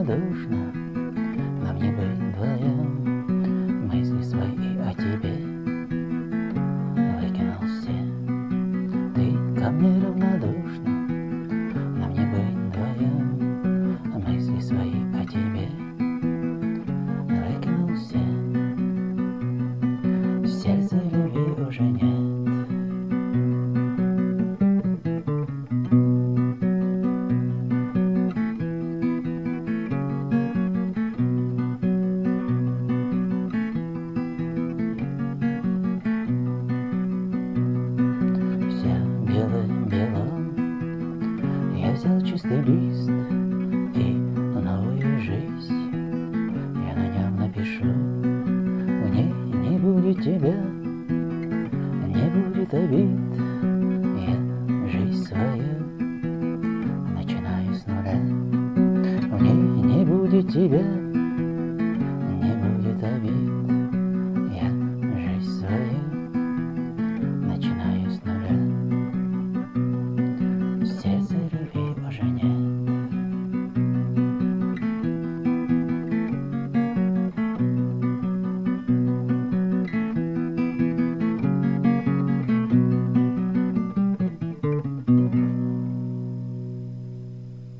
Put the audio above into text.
Мне нам не быть вдвоем, мысли свои о тебе? Выкинул все. Ты ко мне равнодушна, чистый лист И новую жизнь Я на нем напишу. В ней не будет тебя Не будет обид Я жизнь свою Начинаю с нуля. В ней не будет тебя